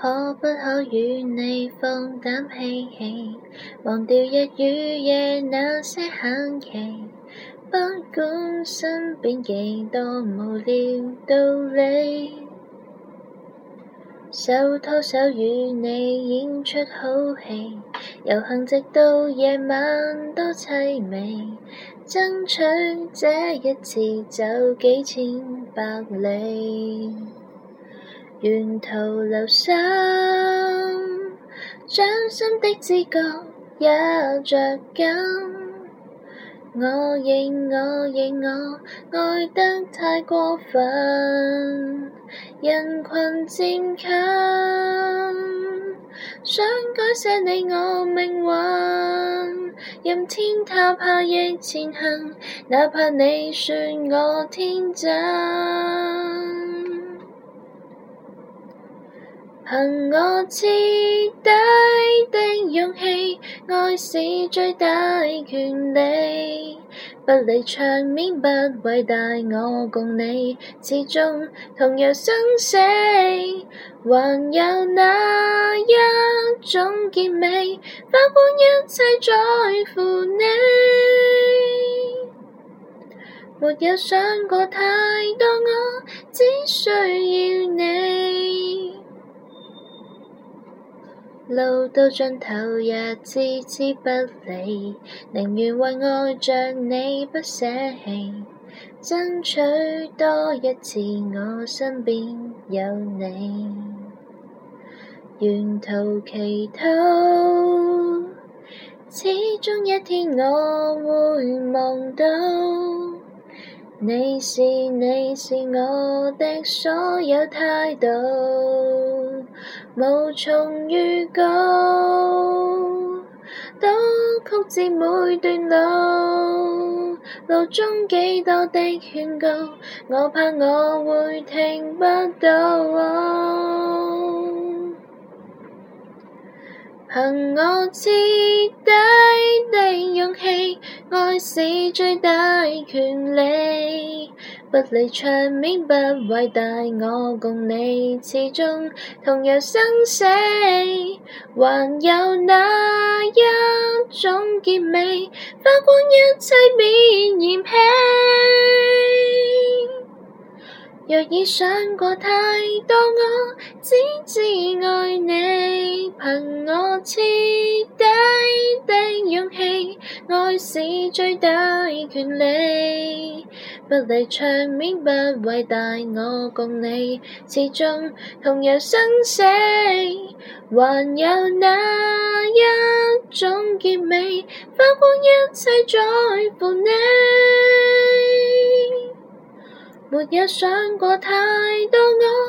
可不可與你放膽嬉戲，忘掉日與夜那些限期，不管身邊幾多無聊道理，手拖手與你演出好戲，遊行直到夜晚多凄美，爭取這一次走幾千百里。沿途留心，掌心的知觉也着紧。我认我认我，爱得太过分。人群渐近，想改写你我命运。任天塌下亦前行，哪怕你说我天真。凭我彻底的勇气，爱是最大权利。不理场面不伟大，我共你始终同样生死。还有哪一种结尾？花光一切在乎你，没有想过太多，我只需要。路到尽头也置之不理，宁愿为爱着你不舍弃，争取多一次我身边有你。沿途祈祷，始终一天我会望到，你是你是我的所有态度。无从预告，都曲折每段路，路中几多的劝告，我怕我会听不到。凭我彻底的勇气，爱是最大权力。不理场面不伟大，我共你始终同游生死，还有哪一种结尾？花光一切免嫌弃。若已想过太多，我只知爱你，凭我彻底的勇气，爱是最大权利。不理场面不伟大，我共你始终同游生死，还有那一种结尾，花光一切在乎你，没有想过太多我。